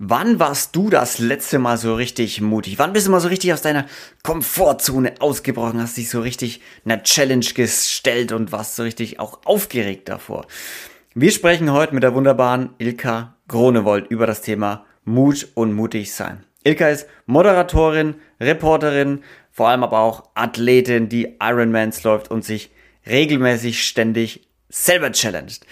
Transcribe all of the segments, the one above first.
Wann warst du das letzte Mal so richtig mutig? Wann bist du mal so richtig aus deiner Komfortzone ausgebrochen, hast dich so richtig einer Challenge gestellt und warst so richtig auch aufgeregt davor? Wir sprechen heute mit der wunderbaren Ilka Gronewold über das Thema Mut und mutig sein. Ilka ist Moderatorin, Reporterin, vor allem aber auch Athletin, die Ironmans läuft und sich regelmäßig ständig selber challenged.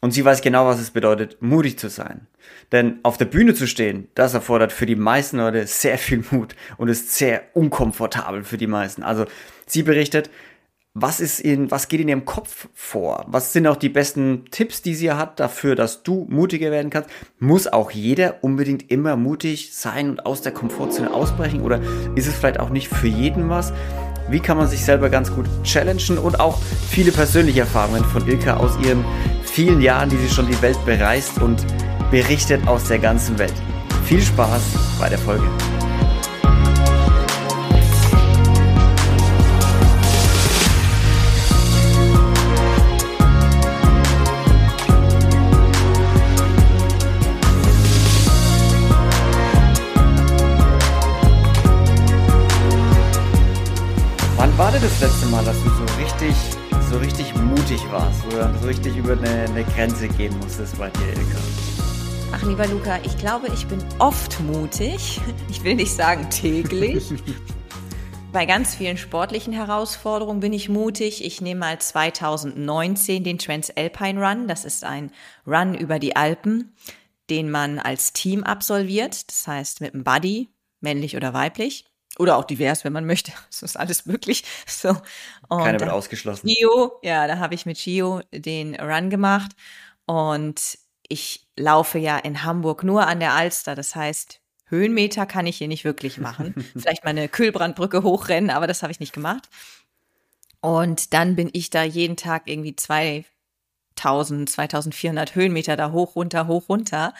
Und sie weiß genau, was es bedeutet, mutig zu sein. Denn auf der Bühne zu stehen, das erfordert für die meisten Leute sehr viel Mut und ist sehr unkomfortabel für die meisten. Also sie berichtet, was ist in, was geht in ihrem Kopf vor? Was sind auch die besten Tipps, die sie hat dafür, dass du mutiger werden kannst? Muss auch jeder unbedingt immer mutig sein und aus der Komfortzone ausbrechen? Oder ist es vielleicht auch nicht für jeden was? Wie kann man sich selber ganz gut challengen und auch viele persönliche Erfahrungen von Ilka aus ihren vielen Jahren, die sie schon die Welt bereist und berichtet aus der ganzen Welt. Viel Spaß bei der Folge. Wann war denn das letzte Mal, dass du so richtig, so richtig mutig warst, dann so richtig über eine, eine Grenze gehen musstest bei dir, Ilka? Ach, lieber Luca, ich glaube, ich bin oft mutig. Ich will nicht sagen täglich. Bei ganz vielen sportlichen Herausforderungen bin ich mutig. Ich nehme mal 2019 den Transalpine Run. Das ist ein Run über die Alpen, den man als Team absolviert. Das heißt mit einem Buddy, männlich oder weiblich. Oder auch divers, wenn man möchte. Das ist alles möglich. So. Und Keiner wird ausgeschlossen. Gio, ja, da habe ich mit Gio den Run gemacht. Und ich laufe ja in Hamburg nur an der Alster. Das heißt, Höhenmeter kann ich hier nicht wirklich machen. Vielleicht mal eine Kühlbrandbrücke hochrennen, aber das habe ich nicht gemacht. Und dann bin ich da jeden Tag irgendwie 2000, 2400 Höhenmeter da hoch, runter, hoch, runter.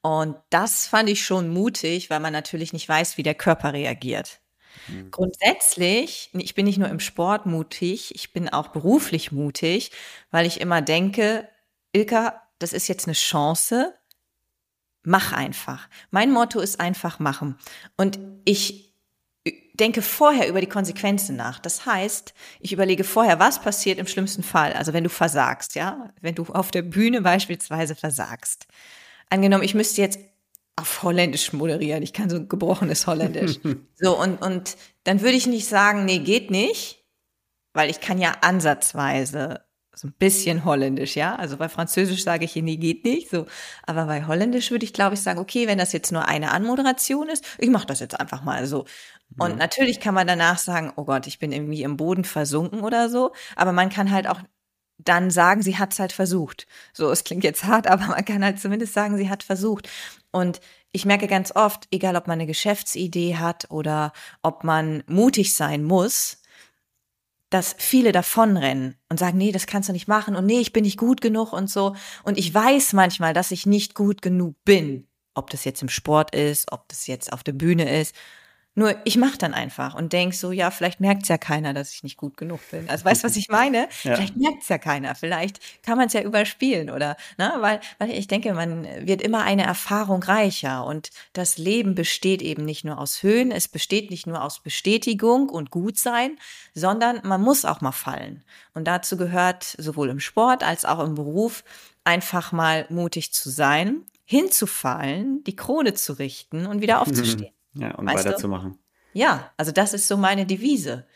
Und das fand ich schon mutig, weil man natürlich nicht weiß, wie der Körper reagiert. Mhm. Grundsätzlich, ich bin nicht nur im Sport mutig, ich bin auch beruflich mutig, weil ich immer denke, Ilka, das ist jetzt eine Chance, mach einfach. Mein Motto ist einfach machen. Und ich denke vorher über die Konsequenzen nach. Das heißt, ich überlege vorher, was passiert im schlimmsten Fall. Also wenn du versagst, ja, wenn du auf der Bühne beispielsweise versagst. Angenommen, ich müsste jetzt auf Holländisch moderieren. Ich kann so ein gebrochenes Holländisch. so, und, und dann würde ich nicht sagen, nee, geht nicht, weil ich kann ja ansatzweise so ein bisschen holländisch, ja. Also bei Französisch sage ich, nee, geht nicht. So, aber bei Holländisch würde ich, glaube ich, sagen, okay, wenn das jetzt nur eine Anmoderation ist, ich mache das jetzt einfach mal so. Und ja. natürlich kann man danach sagen, oh Gott, ich bin irgendwie im Boden versunken oder so. Aber man kann halt auch dann sagen, sie hat es halt versucht. So, es klingt jetzt hart, aber man kann halt zumindest sagen, sie hat versucht. Und ich merke ganz oft, egal ob man eine Geschäftsidee hat oder ob man mutig sein muss, dass viele davonrennen und sagen, nee, das kannst du nicht machen und nee, ich bin nicht gut genug und so. Und ich weiß manchmal, dass ich nicht gut genug bin. Ob das jetzt im Sport ist, ob das jetzt auf der Bühne ist. Nur ich mache dann einfach und denk so, ja, vielleicht merkt es ja keiner, dass ich nicht gut genug bin. Also weißt du, was ich meine? Ja. Vielleicht merkt es ja keiner. Vielleicht kann man es ja überspielen oder, ne? Weil, weil ich denke, man wird immer eine Erfahrung reicher und das Leben besteht eben nicht nur aus Höhen, es besteht nicht nur aus Bestätigung und Gutsein, sondern man muss auch mal fallen. Und dazu gehört sowohl im Sport als auch im Beruf einfach mal mutig zu sein, hinzufallen, die Krone zu richten und wieder aufzustehen. Ja, und weißt weiterzumachen. Du? Ja, also das ist so meine Devise.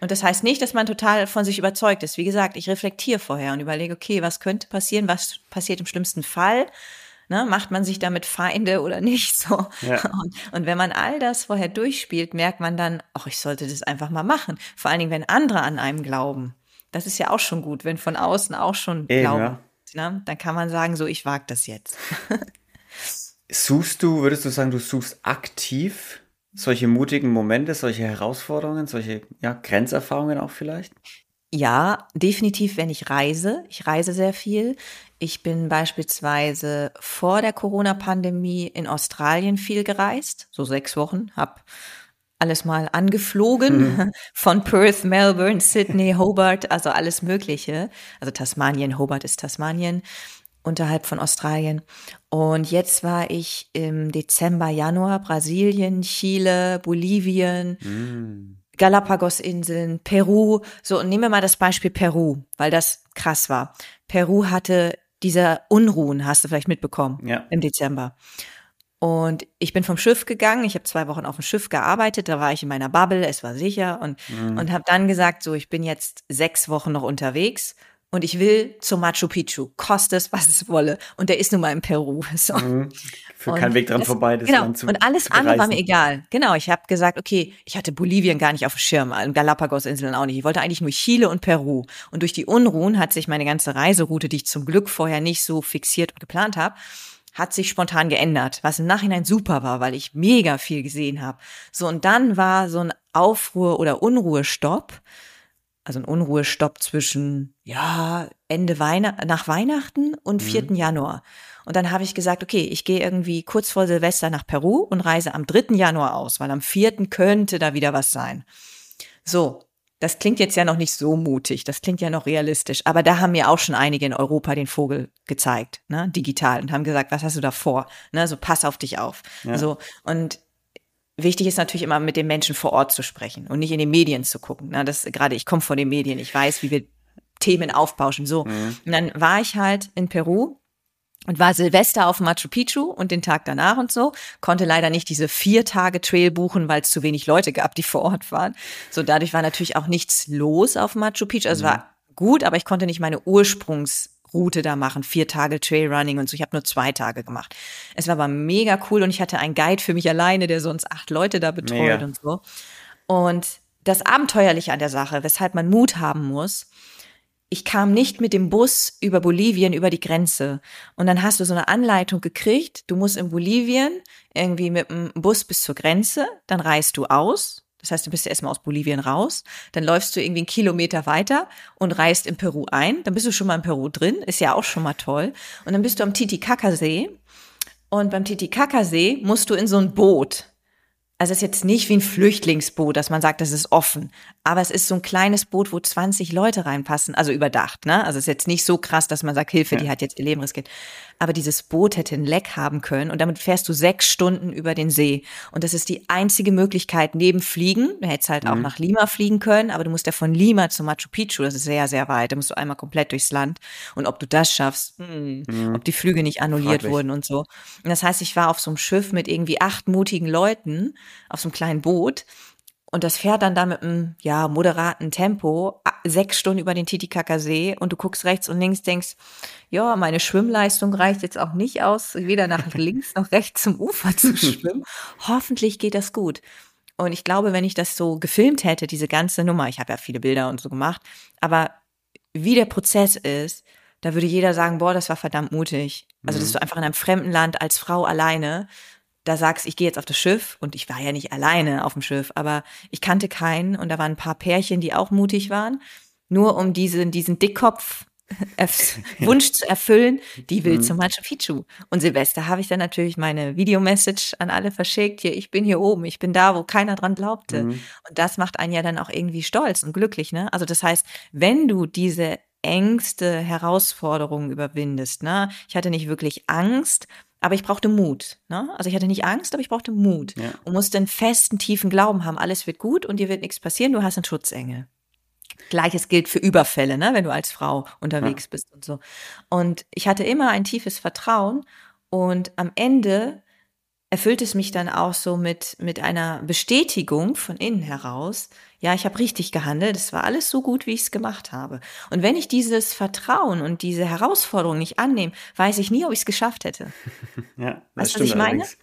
Und das heißt nicht, dass man total von sich überzeugt ist. Wie gesagt, ich reflektiere vorher und überlege, okay, was könnte passieren, was passiert im schlimmsten Fall? Ne, macht man sich damit Feinde oder nicht so? Ja. Und, und, wenn man all das vorher durchspielt, merkt man dann, ach, ich sollte das einfach mal machen. Vor allen Dingen, wenn andere an einem glauben. Das ist ja auch schon gut, wenn von außen auch schon Eben, glauben. Ja. Ne, dann kann man sagen, so, ich wage das jetzt. Suchst du, würdest du sagen, du suchst aktiv solche mutigen Momente, solche Herausforderungen, solche ja, Grenzerfahrungen auch vielleicht? Ja, definitiv, wenn ich reise. Ich reise sehr viel. Ich bin beispielsweise vor der Corona-Pandemie in Australien viel gereist, so sechs Wochen, hab alles mal angeflogen, mhm. von Perth, Melbourne, Sydney, Hobart, also alles Mögliche. Also Tasmanien, Hobart ist Tasmanien. Unterhalb von Australien. Und jetzt war ich im Dezember, Januar Brasilien, Chile, Bolivien, mm. Galapagos-Inseln, Peru. So, und nehmen wir mal das Beispiel Peru, weil das krass war. Peru hatte diese Unruhen, hast du vielleicht mitbekommen, ja. im Dezember. Und ich bin vom Schiff gegangen. Ich habe zwei Wochen auf dem Schiff gearbeitet. Da war ich in meiner Bubble. Es war sicher und mhm. und habe dann gesagt, so ich bin jetzt sechs Wochen noch unterwegs und ich will zum Machu Picchu, koste es, was es wolle. Und der ist nun mal in Peru. So. Mhm. Für keinen Weg dran das, vorbei, das genau. Land zu Und alles zu andere war mir egal. Genau, ich habe gesagt, okay, ich hatte Bolivien gar nicht auf dem Schirm, Galapagos-Inseln auch nicht. Ich wollte eigentlich nur Chile und Peru. Und durch die Unruhen hat sich meine ganze Reiseroute, die ich zum Glück vorher nicht so fixiert und geplant habe, hat sich spontan geändert, was im Nachhinein super war, weil ich mega viel gesehen habe. So, und dann war so ein Aufruhr- oder Unruhestopp also ein Unruhestopp zwischen, ja, Ende Weihnachten, nach Weihnachten und 4. Mhm. Januar. Und dann habe ich gesagt, okay, ich gehe irgendwie kurz vor Silvester nach Peru und reise am 3. Januar aus, weil am 4. könnte da wieder was sein. So, das klingt jetzt ja noch nicht so mutig, das klingt ja noch realistisch, aber da haben mir auch schon einige in Europa den Vogel gezeigt, ne, digital und haben gesagt, was hast du da vor? Ne, so pass auf dich auf. Ja. So und Wichtig ist natürlich immer mit den Menschen vor Ort zu sprechen und nicht in den Medien zu gucken. Na, das gerade ich komme von den Medien, ich weiß, wie wir Themen aufbauschen. So. Mhm. Und dann war ich halt in Peru und war Silvester auf Machu Picchu und den Tag danach und so. Konnte leider nicht diese vier Tage Trail buchen, weil es zu wenig Leute gab, die vor Ort waren. So, dadurch war natürlich auch nichts los auf Machu Picchu. Also mhm. war gut, aber ich konnte nicht meine Ursprungs Route da machen, vier Tage Trailrunning und so. Ich habe nur zwei Tage gemacht. Es war aber mega cool und ich hatte einen Guide für mich alleine, der sonst acht Leute da betreut mega. und so. Und das Abenteuerliche an der Sache, weshalb man Mut haben muss, ich kam nicht mit dem Bus über Bolivien über die Grenze. Und dann hast du so eine Anleitung gekriegt. Du musst in Bolivien irgendwie mit dem Bus bis zur Grenze, dann reist du aus, das heißt, du bist ja erstmal aus Bolivien raus, dann läufst du irgendwie einen Kilometer weiter und reist in Peru ein. Dann bist du schon mal in Peru drin, ist ja auch schon mal toll. Und dann bist du am Titicaca-See. Und beim Titicaca-See musst du in so ein Boot. Also es ist jetzt nicht wie ein Flüchtlingsboot, dass man sagt, das ist offen. Aber es ist so ein kleines Boot, wo 20 Leute reinpassen, also überdacht, ne? Also es ist jetzt nicht so krass, dass man sagt, Hilfe, ja. die hat jetzt ihr Leben riskiert. Aber dieses Boot hätte ein Leck haben können und damit fährst du sechs Stunden über den See. Und das ist die einzige Möglichkeit neben Fliegen. Du hättest halt mhm. auch nach Lima fliegen können, aber du musst ja von Lima zu Machu Picchu, das ist sehr, sehr weit. Da musst du einmal komplett durchs Land. Und ob du das schaffst, mh, hm, mhm. ob die Flüge nicht annulliert Fraglich. wurden und so. Und das heißt, ich war auf so einem Schiff mit irgendwie acht mutigen Leuten auf so einem kleinen Boot und das fährt dann da mit einem, ja, moderaten Tempo sechs Stunden über den Titicaca See und du guckst rechts und links, denkst, ja, meine Schwimmleistung reicht jetzt auch nicht aus, weder nach links noch rechts zum Ufer zu schwimmen. Hoffentlich geht das gut. Und ich glaube, wenn ich das so gefilmt hätte, diese ganze Nummer, ich habe ja viele Bilder und so gemacht, aber wie der Prozess ist, da würde jeder sagen, boah, das war verdammt mutig. Also, dass mhm. du einfach in einem fremden Land als Frau alleine da sagst, ich gehe jetzt auf das Schiff und ich war ja nicht alleine auf dem Schiff, aber ich kannte keinen und da waren ein paar Pärchen, die auch mutig waren, nur um diesen, diesen Dickkopf Wunsch zu erfüllen, die will mhm. zum Machu Picchu. Und Silvester habe ich dann natürlich meine Videomessage an alle verschickt, hier, ich bin hier oben, ich bin da, wo keiner dran glaubte. Mhm. Und das macht einen ja dann auch irgendwie stolz und glücklich, ne? Also das heißt, wenn du diese Ängste, Herausforderungen überwindest, ne? Ich hatte nicht wirklich Angst, aber ich brauchte Mut. Ne? Also ich hatte nicht Angst, aber ich brauchte Mut ja. und musste einen festen, tiefen Glauben haben, alles wird gut und dir wird nichts passieren, du hast einen Schutzengel. Gleiches gilt für Überfälle, ne? wenn du als Frau unterwegs ja. bist und so. Und ich hatte immer ein tiefes Vertrauen und am Ende erfüllt es mich dann auch so mit, mit einer Bestätigung von innen heraus, ja, ich habe richtig gehandelt, es war alles so gut, wie ich es gemacht habe. Und wenn ich dieses Vertrauen und diese Herausforderung nicht annehme, weiß ich nie, ob ich es geschafft hätte. ja, das weißt du, was ich meine? Allerdings.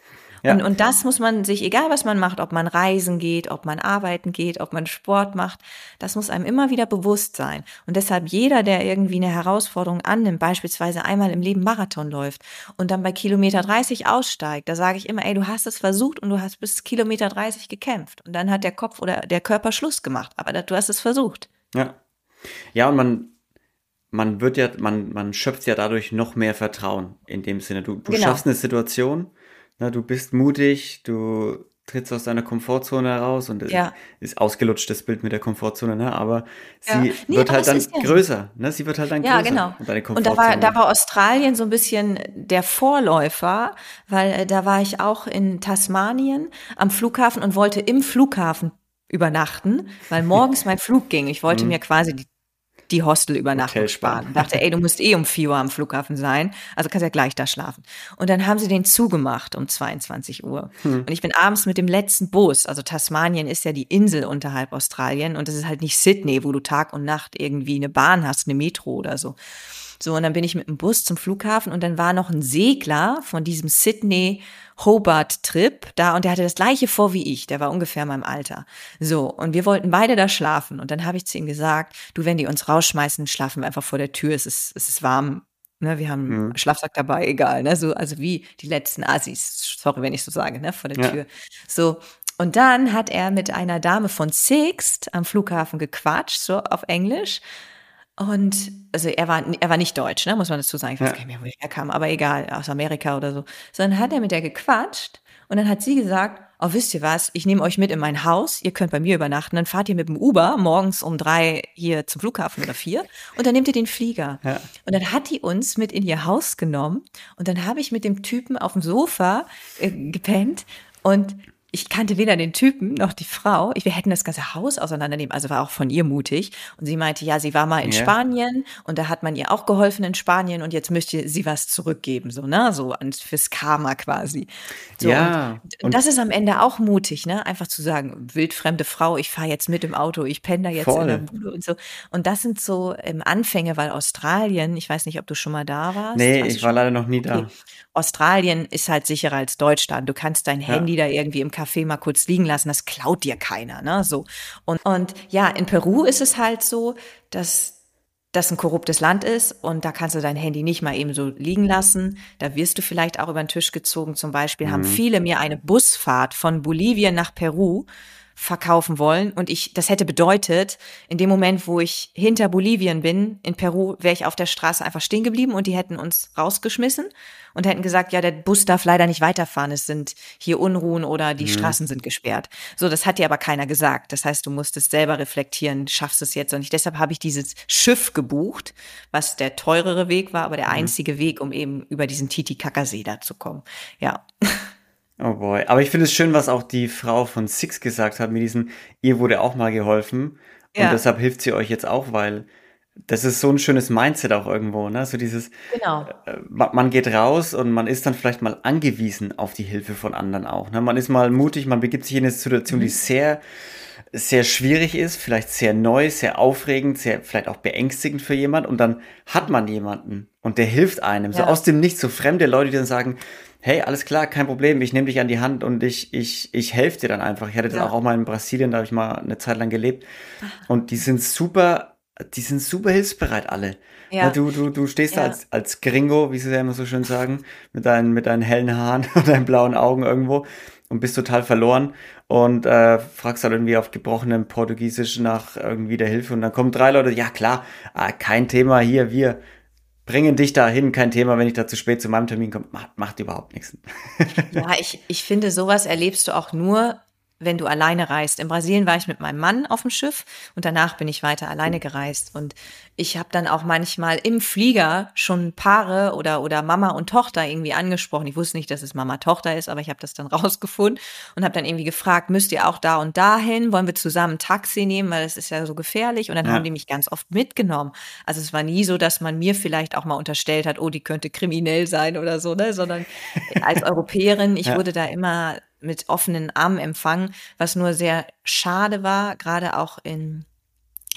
Ja. Und, und das muss man sich, egal was man macht, ob man reisen geht, ob man arbeiten geht, ob man Sport macht, das muss einem immer wieder bewusst sein. Und deshalb jeder, der irgendwie eine Herausforderung annimmt, beispielsweise einmal im Leben Marathon läuft und dann bei Kilometer 30 aussteigt, da sage ich immer, ey, du hast es versucht und du hast bis Kilometer 30 gekämpft. Und dann hat der Kopf oder der Körper Schluss gemacht. Aber du hast es versucht. Ja. Ja, und man, man wird ja, man, man schöpft ja dadurch noch mehr Vertrauen in dem Sinne. Du, du genau. schaffst eine Situation, na, du bist mutig, du trittst aus deiner Komfortzone heraus und Ja. ist ausgelutscht das Bild mit der Komfortzone, ne? Aber Ja. sie Nee, wird aber halt dann ja größer, ne? Sie wird halt dann Ja, größer. genau. Und Und da war, da war Australien so ein bisschen der Vorläufer, weil äh, da war ich auch in Tasmanien am Flughafen und wollte im Flughafen übernachten, weil morgens mein Flug ging. Ich wollte mir quasi die, die Hostelübernachtung sparen. sparen. Dachte, ey, du musst eh um 4 Uhr am Flughafen sein, also kannst ja gleich da schlafen. Und dann haben sie den zugemacht um 22 Uhr. Hm. Und ich bin abends mit dem letzten Bus, also Tasmanien ist ja die Insel unterhalb Australien und das ist halt nicht Sydney, wo du Tag und Nacht irgendwie eine Bahn hast, eine Metro oder so. So, und dann bin ich mit dem Bus zum Flughafen und dann war noch ein Segler von diesem Sydney Hobart Trip da und der hatte das gleiche vor wie ich, der war ungefähr meinem Alter. So, und wir wollten beide da schlafen und dann habe ich zu ihm gesagt, du, wenn die uns rausschmeißen, schlafen wir einfach vor der Tür, es ist, es ist warm, ne, wir haben einen Schlafsack dabei, egal, ne, so, also wie die letzten Assis, sorry, wenn ich so sage, ne, vor der Ja. Tür. So, und dann hat er mit einer Dame von Sixt am Flughafen gequatscht, so auf Englisch. Und also er war, er war nicht deutsch, ne, muss man dazu sagen. Ich weiß Ja. gar nicht mehr, wo er kam, aber egal, aus Amerika oder so. Sondern hat er mit der gequatscht und dann hat sie gesagt, oh, wisst ihr was, ich nehme euch mit in mein Haus, ihr könnt bei mir übernachten, dann fahrt ihr mit dem Uber morgens um drei hier zum Flughafen oder vier und dann nehmt ihr den Flieger. Ja. Und dann hat die uns mit in ihr Haus genommen und dann habe ich mit dem Typen auf dem Sofa äh, gepennt und ich kannte weder den Typen noch die Frau. Ich, wir hätten das ganze Haus auseinandernehmen. Also war auch von ihr mutig. Und sie meinte, ja, sie war mal in Ja. Spanien und da hat man ihr auch geholfen in Spanien und jetzt möchte sie was zurückgeben, so, ne? So fürs Karma quasi. So, Ja, Und, und- das ist am Ende auch mutig, ne? Einfach zu sagen, wildfremde Frau, ich fahre jetzt mit im Auto, ich penne da jetzt Voll. in der Bude und so. Und das sind so ähm, Anfänge, weil Australien, ich weiß nicht, ob du schon mal da warst. Nee, ich war leider noch nie da. Okay. Australien ist halt sicherer als Deutschland. Du kannst dein Handy da irgendwie im Café mal kurz liegen lassen, das klaut dir keiner, ne? So. Und, und ja, in Peru ist es halt so, dass das ein korruptes Land ist und da kannst du dein Handy nicht mal eben so liegen lassen. Da wirst du vielleicht auch über den Tisch gezogen. Zum Beispiel haben viele mir eine Busfahrt von Bolivien nach Peru verkaufen wollen und ich, das hätte bedeutet, in dem Moment, wo ich hinter Bolivien bin, in Peru, wäre ich auf der Straße einfach stehen geblieben und die hätten uns rausgeschmissen und hätten gesagt, ja, der Bus darf leider nicht weiterfahren, es sind hier Unruhen oder die Straßen sind gesperrt. So, das hat dir aber keiner gesagt. Das heißt, du musstest selber reflektieren, schaffst es jetzt und nicht. Deshalb habe ich dieses Schiff gebucht, was der teurere Weg war, aber der einzige Weg, um eben über diesen Titicacasee da zu kommen. Ja. Oh boy. Aber ich finde es schön, was auch die Frau von Six gesagt hat, mit diesem, ihr wurde auch mal geholfen. Und Ja. deshalb hilft sie euch jetzt auch, weil das ist so ein schönes Mindset auch irgendwo, ne? So dieses, Genau. äh, ma- man geht raus und man ist dann vielleicht mal angewiesen auf die Hilfe von anderen auch. Ne? Man ist mal mutig, man begibt sich in eine Situation, die Mhm. sehr, sehr schwierig ist, vielleicht sehr neu, sehr aufregend, sehr vielleicht auch beängstigend für jemand und dann hat man jemanden und der hilft einem. So Ja. aus dem Nichts, so fremde Leute, die dann sagen, hey, alles klar, kein Problem, ich nehme dich an die Hand und ich, ich, ich helfe dir dann einfach. Ich hatte das Ja. auch mal in Brasilien, da habe ich mal eine Zeit lang gelebt und die sind super, die sind super hilfsbereit alle. Ja. Du, du, du stehst da als, als Gringo, wie sie ja immer so schön sagen, mit deinen, mit deinen hellen Haaren und deinen blauen Augen irgendwo und bist total verloren und äh, fragst halt irgendwie auf gebrochenem Portugiesisch nach irgendwie der Hilfe und dann kommen drei Leute, ja klar, ah, kein Thema, hier, wir bringen dich dahin, kein Thema, wenn ich da zu spät zu meinem Termin komme, macht, macht überhaupt nichts. Ja, ich, ich finde, sowas erlebst du auch nur, wenn du alleine reist. In Brasilien war ich mit meinem Mann auf dem Schiff und danach bin ich weiter alleine gereist. Und ich habe dann auch manchmal im Flieger schon Paare oder, oder Mama und Tochter irgendwie angesprochen. Ich wusste nicht, dass es Mama-Tochter ist, aber ich habe das dann rausgefunden und habe dann irgendwie gefragt, müsst ihr auch da und dahin? Wollen wir zusammen ein Taxi nehmen, weil es ist ja so gefährlich? Und dann Ja. haben die mich ganz oft mitgenommen. Also es war nie so, dass man mir vielleicht auch mal unterstellt hat, oh, die könnte kriminell sein oder so, ne? Sondern als Europäerin, ich Ja. wurde da immer mit offenen Armen empfangen, was nur sehr schade war, gerade auch in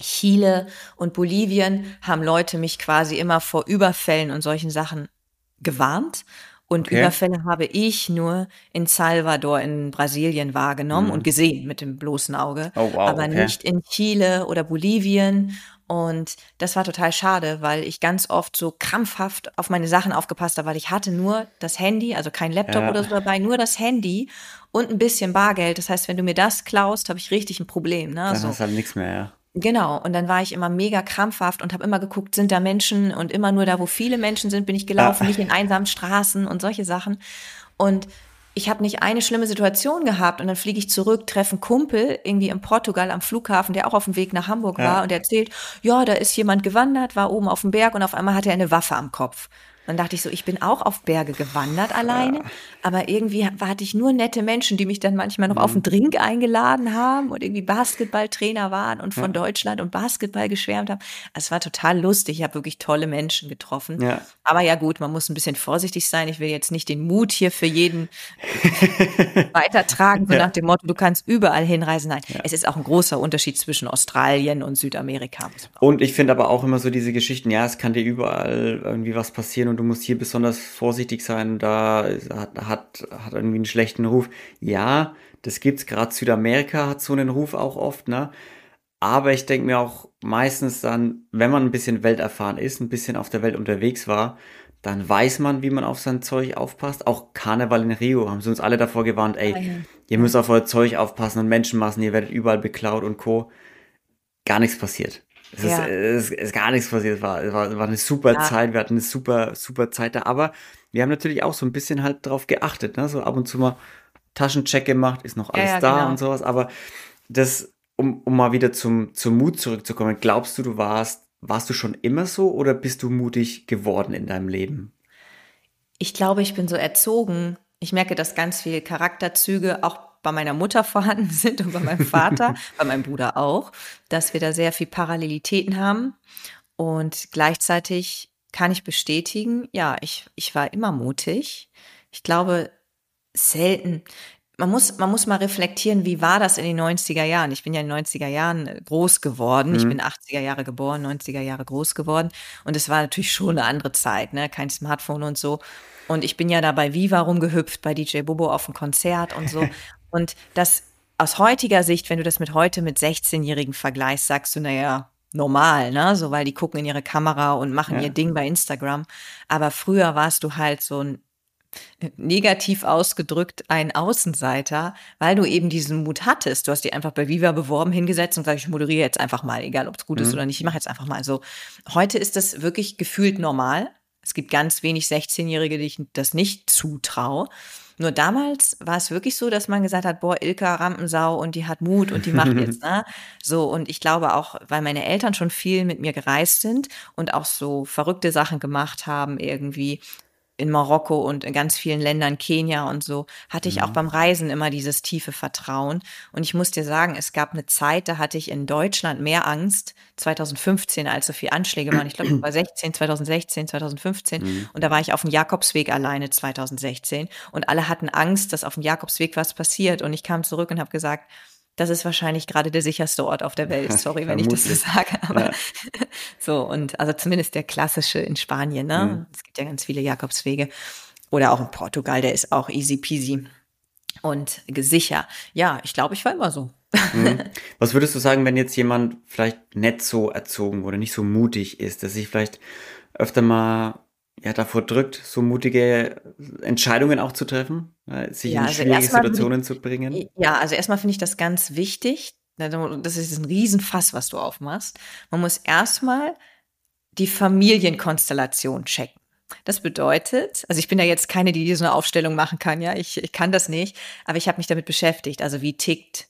Chile und Bolivien haben Leute mich quasi immer vor Überfällen und solchen Sachen gewarnt. Und Okay. Überfälle habe ich nur in Salvador in Brasilien wahrgenommen und gesehen mit dem bloßen Auge, Mhm. Oh, wow, aber okay. nicht in Chile oder Bolivien. Und das war total schade, weil ich ganz oft so krampfhaft auf meine Sachen aufgepasst habe, weil ich hatte nur das Handy, also kein Laptop Ja. oder so dabei, nur das Handy und ein bisschen Bargeld. Das heißt, wenn du mir das klaust, habe ich richtig ein Problem. Ne? Dann So. hast du halt nichts mehr, ja. Genau, und dann war ich immer mega krampfhaft und habe immer geguckt, sind da Menschen und immer nur da, wo viele Menschen sind, bin ich gelaufen, Ah. nicht in einsamen Straßen und solche Sachen. Und ich habe nicht eine schlimme Situation gehabt und dann fliege ich zurück, treffe einen Kumpel irgendwie in Portugal am Flughafen, der auch auf dem Weg nach Hamburg war ja. und erzählt, ja, da ist jemand gewandert, war oben auf dem Berg und auf einmal hatte er eine Waffe am Kopf. Dann dachte ich so, ich bin auch auf Berge gewandert alleine, ja. aber irgendwie hatte ich nur nette Menschen, die mich dann manchmal noch mhm. auf einen Drink eingeladen haben und irgendwie Basketballtrainer waren und von ja. Deutschland und Basketball geschwärmt haben. Also es war total lustig. Ich habe wirklich tolle Menschen getroffen. Ja. Aber ja gut, man muss ein bisschen vorsichtig sein. Ich will jetzt nicht den Mut hier für jeden weitertragen, so nach dem Motto, du kannst überall hinreisen. Nein, es ist auch ein großer Unterschied zwischen Australien und Südamerika. Und ich finde aber auch immer so diese Geschichten, ja, es kann dir überall irgendwie was passieren und du musst hier besonders vorsichtig sein, da hat, hat, hat irgendwie einen schlechten Ruf. Ja, das gibt's, gerade Südamerika hat so einen Ruf auch oft, ne? Aber ich denke mir auch meistens dann, wenn man ein bisschen welterfahren ist, ein bisschen auf der Welt unterwegs war, dann weiß man, wie man auf sein Zeug aufpasst. Auch Karneval in Rio haben sie uns alle davor gewarnt, ey, ah, ihr müsst auf euer Zeug aufpassen und Menschenmassen, ihr werdet überall beklaut und Co. Gar nichts passiert. Es, ja. ist, es ist gar nichts passiert. Es war, es war, war eine super ja. Zeit. Wir hatten eine super, super Zeit da. Aber wir haben natürlich auch so ein bisschen halt drauf geachtet. Ne? So ab und zu mal Taschencheck gemacht, ist noch alles ja, da genau. und sowas. Aber das, um, um mal wieder zum, zum Mut zurückzukommen, glaubst du, du warst, warst du schon immer so oder bist du mutig geworden in deinem Leben? Ich glaube, ich bin so erzogen. Ich merke, dass ganz viele Charakterzüge auch bei meiner Mutter vorhanden sind und bei meinem Vater, bei meinem Bruder auch, dass wir da sehr viel Parallelitäten haben. Und gleichzeitig kann ich bestätigen, ja, ich, ich war immer mutig. Ich glaube, selten. Man muss, man muss mal reflektieren, wie war das in den 90er Jahren? Ich bin ja in den 90er Jahren äh, groß geworden. Mhm. Ich bin 80er Jahre geboren, 90er Jahre groß geworden. Und es war natürlich schon eine andere Zeit, ne? Kein Smartphone und so. Und ich bin ja da bei Viva rumgehüpft, bei DJ Bobo auf dem Konzert und so. Und das aus heutiger Sicht, wenn du das mit heute mit 16-Jährigen vergleichst, sagst du, naja, normal, ne? So, weil die gucken in ihre Kamera und machen ja. ihr Ding bei Instagram. Aber früher warst du halt so ein äh, negativ ausgedrückt ein Außenseiter, weil du eben diesen Mut hattest. Du hast dich einfach bei Viva beworben, hingesetzt und gesagt, ich moderiere jetzt einfach mal, egal ob es gut mhm. ist oder nicht, ich mache jetzt einfach mal so. Heute ist das wirklich gefühlt normal. Es gibt ganz wenig 16-Jährige, die ich das nicht zutraue. Nur damals war es wirklich so, dass man gesagt hat, boah, Ilka Rampensau und die hat Mut und die macht jetzt, ne? So, und ich glaube auch, weil meine Eltern schon viel mit mir gereist sind und auch so verrückte Sachen gemacht haben, irgendwie, in Marokko und in ganz vielen Ländern, Kenia und so, hatte ich auch mhm. beim Reisen immer dieses tiefe Vertrauen. Und ich muss dir sagen, es gab eine Zeit, da hatte ich in Deutschland mehr Angst, 2015, als so viele Anschläge waren. Ich glaube, war 16, 2016, 2015. Mhm. Und da war ich auf dem Jakobsweg alleine 2016. Und alle hatten Angst, dass auf dem Jakobsweg was passiert. Und ich kam zurück und habe gesagt, das ist wahrscheinlich gerade der sicherste Ort auf der Welt. Sorry, wenn ich das so sage. Aber ja. so, und also zumindest der klassische in Spanien, ne? Mhm. Es gibt ja ganz viele Jakobswege. Oder auch in Portugal, der ist auch easy peasy und sicher. Ja, ich glaube, ich war immer so. Mhm. Was würdest du sagen, wenn jetzt jemand vielleicht nicht so erzogen oder nicht so mutig ist, dass sich vielleicht öfter mal ja, davor drückt, so mutige Entscheidungen auch zu treffen, sich ja, in also schwierige Situationen ich, zu bringen? Ja, also erstmal finde ich das ganz wichtig. Das ist ein Riesenfass, was du aufmachst. Man muss erstmal die Familienkonstellation checken. Das bedeutet, also ich bin ja jetzt keine, die so eine Aufstellung machen kann, ja, ich, ich kann das nicht, aber ich habe mich damit beschäftigt. Also wie tickt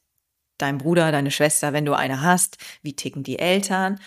dein Bruder, deine Schwester, wenn du eine hast? Wie ticken die Eltern?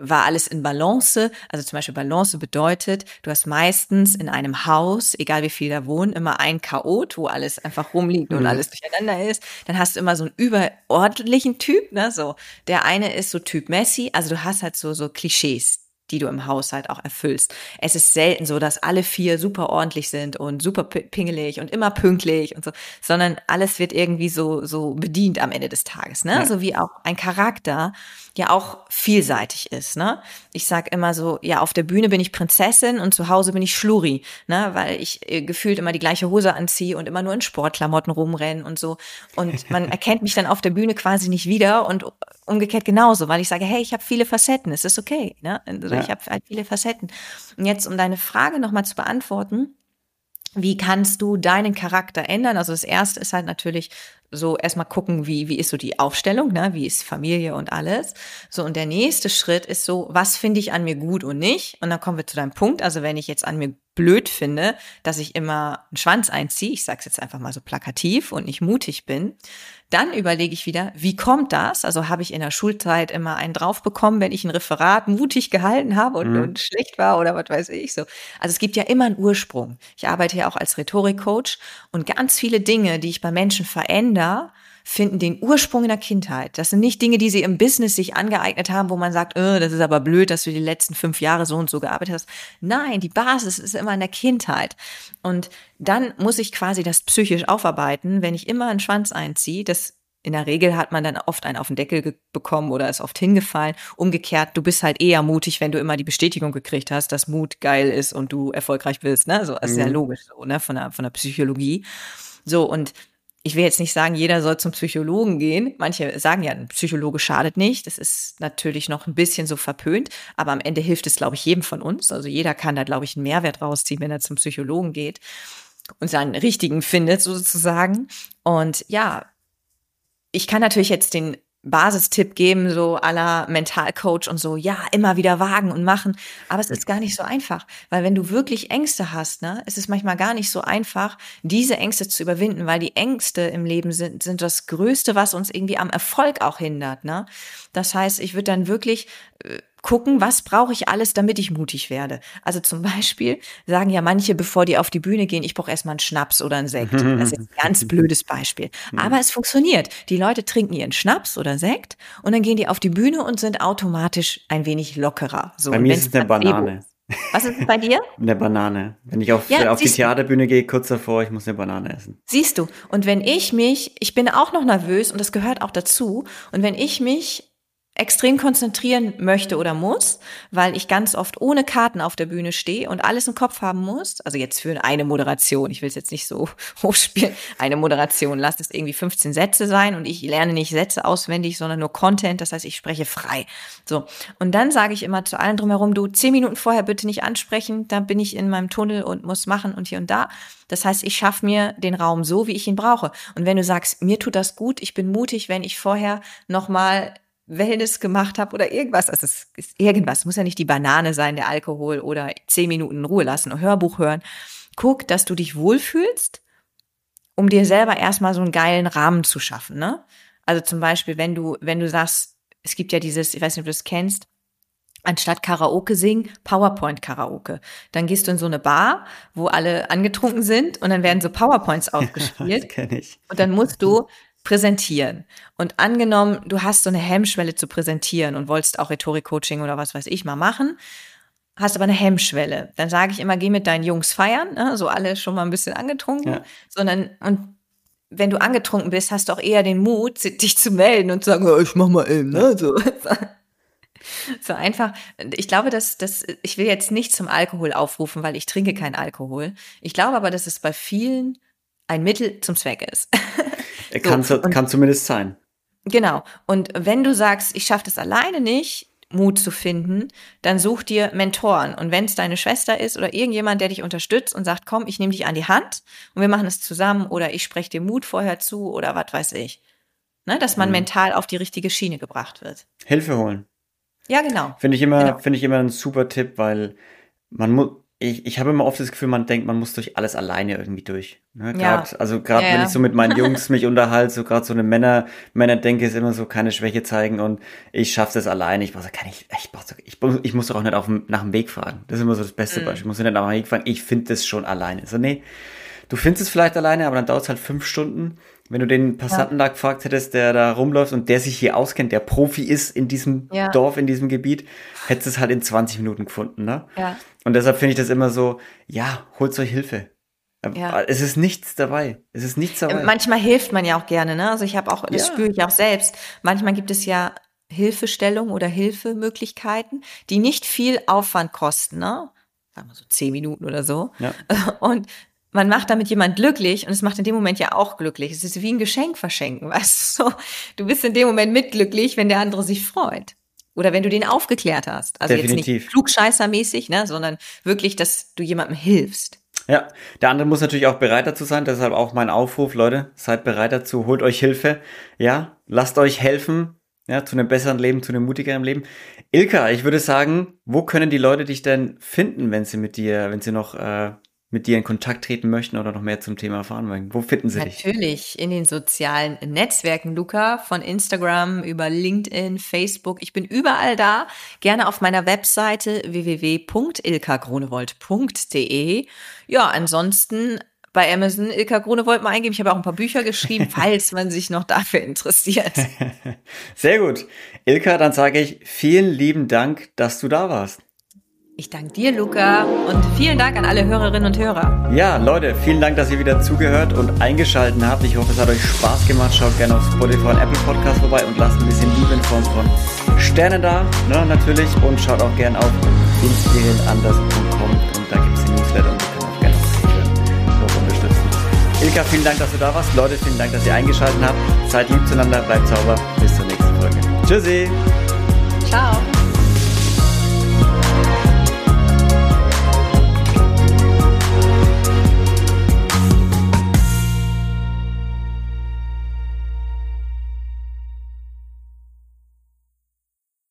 War alles in Balance. Also zum Beispiel Balance bedeutet, du hast meistens in einem Haus, egal wie viel da wohnen, immer ein Chaot, wo alles einfach rumliegt und mhm. alles durcheinander ist. Dann hast du immer so einen überordentlichen Typ, ne, so. Der eine ist so Typ Messi, also du hast halt so, so Klischees, die du im Haushalt auch erfüllst. Es ist selten so, dass alle vier super ordentlich sind und super pingelig und immer pünktlich und so, sondern alles wird irgendwie so, so bedient am Ende des Tages, ne? Ja. So wie auch ein Charakter ja auch vielseitig ist, ne? Ich sag immer so, ja, auf der Bühne bin ich Prinzessin und zu Hause bin ich Schluri, ne? Weil ich äh, gefühlt immer die gleiche Hose anziehe und immer nur in Sportklamotten rumrenne und so. Und man erkennt mich dann auf der Bühne quasi nicht wieder und umgekehrt genauso, weil ich sage, hey, ich habe viele Facetten, es ist okay, ne? Also ja. ich habe halt viele Facetten. Und jetzt, um deine Frage nochmal zu beantworten, wie kannst du deinen Charakter ändern? Also das erste ist halt natürlich so erstmal gucken, wie, wie ist so die Aufstellung, ne? wie ist Familie und alles. So, und der nächste Schritt ist so, was finde ich an mir gut und nicht? Und dann kommen wir zu deinem Punkt. Also wenn ich jetzt an mir blöd finde, dass ich immer einen Schwanz einziehe, ich sage es jetzt einfach mal so plakativ und nicht mutig bin, dann überlege ich wieder, wie kommt das? Also habe ich in der Schulzeit immer einen drauf bekommen, wenn ich ein Referat mutig gehalten habe und, mhm. und schlecht war oder was weiß ich so. Also es gibt ja immer einen Ursprung. Ich arbeite ja auch als Rhetorikcoach und ganz viele Dinge, die ich bei Menschen verändere, finden den Ursprung in der Kindheit. Das sind nicht Dinge, die sie im Business sich angeeignet haben, wo man sagt, oh, das ist aber blöd, dass du die letzten fünf Jahre so und so gearbeitet hast. Nein, die Basis ist immer in der Kindheit. Und dann muss ich quasi das psychisch aufarbeiten, wenn ich immer einen Schwanz einziehe, das in der Regel hat man dann oft einen auf den Deckel bekommen oder ist oft hingefallen. Umgekehrt, du bist halt eher mutig, wenn du immer die Bestätigung gekriegt hast, dass Mut geil ist und du erfolgreich bist. Ne? So, das ist ja mhm. logisch so, ne? Von der, von der Psychologie. So, und ich will jetzt nicht sagen, jeder soll zum Psychologen gehen. Manche sagen ja, ein Psychologe schadet nicht. Das ist natürlich noch ein bisschen so verpönt, aber am Ende hilft es, glaube ich, jedem von uns. Also jeder kann da, glaube ich, einen Mehrwert rausziehen, wenn er zum Psychologen geht und seinen richtigen findet sozusagen. Und ja, ich kann natürlich jetzt den Basistipp geben, so aller Mentalcoach und so, ja, immer wieder wagen und machen. Aber es ist gar nicht so einfach, weil wenn du wirklich Ängste hast, ne, ist es manchmal gar nicht so einfach, diese Ängste zu überwinden, weil die Ängste im Leben sind, sind das Größte, was uns irgendwie am Erfolg auch hindert, ne. Das heißt, ich würde dann wirklich äh, gucken, was brauche ich alles, damit ich mutig werde. Also zum Beispiel sagen ja manche, bevor die auf die Bühne gehen, ich brauche erstmal einen Schnaps oder einen Sekt. Das ist ein ganz blödes Beispiel. Aber es funktioniert. Die Leute trinken ihren Schnaps oder Sekt und dann gehen die auf die Bühne und sind automatisch ein wenig lockerer. So, bei mir ist es eine Banane. Was ist es bei dir? Eine Banane. Wenn ich auf, ja, auf die Theaterbühne gehe, kurz davor, ich muss eine Banane essen. Siehst du, und wenn ich mich, ich bin auch noch nervös und das gehört auch dazu, und wenn ich mich extrem konzentrieren möchte oder muss, weil ich ganz oft ohne Karten auf der Bühne stehe und alles im Kopf haben muss. Also jetzt für eine Moderation, ich will es jetzt nicht so hochspielen, eine Moderation, lasst es irgendwie 15 Sätze sein und ich lerne nicht Sätze auswendig, sondern nur Content, das heißt, ich spreche frei. So, und dann sage ich immer zu allen drumherum, du zehn Minuten vorher bitte nicht ansprechen, dann bin ich in meinem Tunnel und muss machen und hier und da. Das heißt, ich schaffe mir den Raum so, wie ich ihn brauche. Und wenn du sagst, mir tut das gut, ich bin mutig, wenn ich vorher nochmal Wellness gemacht habe oder irgendwas. Also es ist irgendwas. Muss ja nicht die Banane sein, der Alkohol oder zehn Minuten in Ruhe lassen und Hörbuch hören. Guck, dass du dich wohlfühlst, um dir selber erstmal so einen geilen Rahmen zu schaffen. Ne? Also zum Beispiel, wenn du, wenn du sagst, es gibt ja dieses, ich weiß nicht, ob du das kennst, anstatt Karaoke singen, PowerPoint Karaoke. Dann gehst du in so eine Bar, wo alle angetrunken sind und dann werden so PowerPoints aufgespielt. das kenn ich. Und dann musst du präsentieren. Und angenommen, du hast so eine Hemmschwelle zu präsentieren und wolltest auch Rhetorik-Coaching oder was weiß ich mal machen, hast aber eine Hemmschwelle. Dann sage ich immer, geh mit deinen Jungs feiern, ne? so alle schon mal ein bisschen angetrunken, ja. sondern und wenn du angetrunken bist, hast du auch eher den Mut, dich zu melden und zu sagen, oh, ich mach mal eben, ne? So. So einfach. Ich glaube, dass, dass ich will jetzt nicht zum Alkohol aufrufen, weil ich trinke keinen Alkohol. Ich glaube aber, dass es bei vielen ein Mittel zum Zweck ist. Kann, so, kann zumindest sein. Genau. Und wenn du sagst, ich schaffe das alleine nicht, Mut zu finden, dann such dir Mentoren. Und wenn es deine Schwester ist oder irgendjemand, der dich unterstützt und sagt, komm, ich nehme dich an die Hand und wir machen es zusammen oder ich spreche dir Mut vorher zu oder was weiß ich. Ne, dass man mhm. mental auf die richtige Schiene gebracht wird. Hilfe holen. Ja, genau. Finde ich immer, genau. finde ich immer ein super Tipp, weil man muss, ich, ich habe immer oft das Gefühl, man denkt, man muss durch alles alleine irgendwie durch. Ne? Grad, ja. Also gerade ja, wenn ich so mit meinen Jungs mich unterhalte, so gerade so eine Männer, Männer denke ist immer so keine Schwäche zeigen und ich schaffe das alleine. Ich brauche so, kann ich, ich, brauch so, ich, ich muss doch auch nicht auf, nach dem Weg fragen. Das ist immer so das beste mhm. Beispiel. Ich muss nicht nach dem Weg fragen, ich finde das schon alleine. So, nee, du findest es vielleicht alleine, aber dann dauert es halt fünf Stunden. Wenn du den Passanten ja. da gefragt hättest, der da rumläuft und der sich hier auskennt, der Profi ist in diesem ja. Dorf, in diesem Gebiet, hättest du es halt in 20 Minuten gefunden, ne? Ja. Und deshalb finde ich das immer so, ja, holt euch Hilfe. Ähm, ja. Es ist nichts dabei. Es ist nichts dabei. Manchmal hilft man ja auch gerne, ne? Also ich habe auch, das ja. spüre ich auch selbst. Manchmal gibt es ja Hilfestellung oder Hilfemöglichkeiten, die nicht viel Aufwand kosten, ne? Sagen wir so zehn Minuten oder so. Ja. Und man macht damit jemand glücklich und es macht in dem Moment ja auch glücklich. Es ist wie ein Geschenk verschenken, weißt du? So, du bist in dem Moment mitglücklich, wenn der andere sich freut. Oder wenn du den aufgeklärt hast. Also Definitiv. jetzt nicht klugscheißermäßig, ne, sondern wirklich, dass du jemandem hilfst. Ja, der andere muss natürlich auch bereit dazu sein, deshalb auch mein Aufruf, Leute, seid bereit dazu, holt euch Hilfe, ja, lasst euch helfen, ja, zu einem besseren Leben, zu einem mutigeren Leben. Ilka, ich würde sagen, wo können die Leute dich denn finden, wenn sie mit dir, wenn sie noch äh, mit dir in Kontakt treten möchten oder noch mehr zum Thema erfahren wollen? Wo finden sie Natürlich dich? Natürlich in den sozialen Netzwerken, Luca, von Instagram über LinkedIn, Facebook. Ich bin überall da. Gerne auf meiner Webseite www.ilkagronewold.de. Ja, ansonsten bei Amazon Ilka Grunewold mal eingeben. Ich habe auch ein paar Bücher geschrieben, falls man sich noch dafür interessiert. Sehr gut. Ilka, dann sage ich vielen lieben Dank, dass du da warst. Ich danke dir, Luca, und vielen Dank an alle Hörerinnen und Hörer. Ja, Leute, vielen Dank, dass ihr wieder zugehört und eingeschaltet habt. Ich hoffe, es hat euch Spaß gemacht. Schaut gerne auf Spotify und Apple Podcast vorbei und lasst ein bisschen Liebe in Form von Sterne da, ne, natürlich. Und schaut auch gerne auf inspirierendanders.com und da gibt es den Newsletter und ihr könnt auch gerne auf noch unterstützen. Ilka, vielen Dank, dass du da warst. Leute, vielen Dank, dass ihr eingeschaltet habt. Seid lieb zueinander, bleibt sauber. Bis zur nächsten Folge. Tschüssi. Ciao.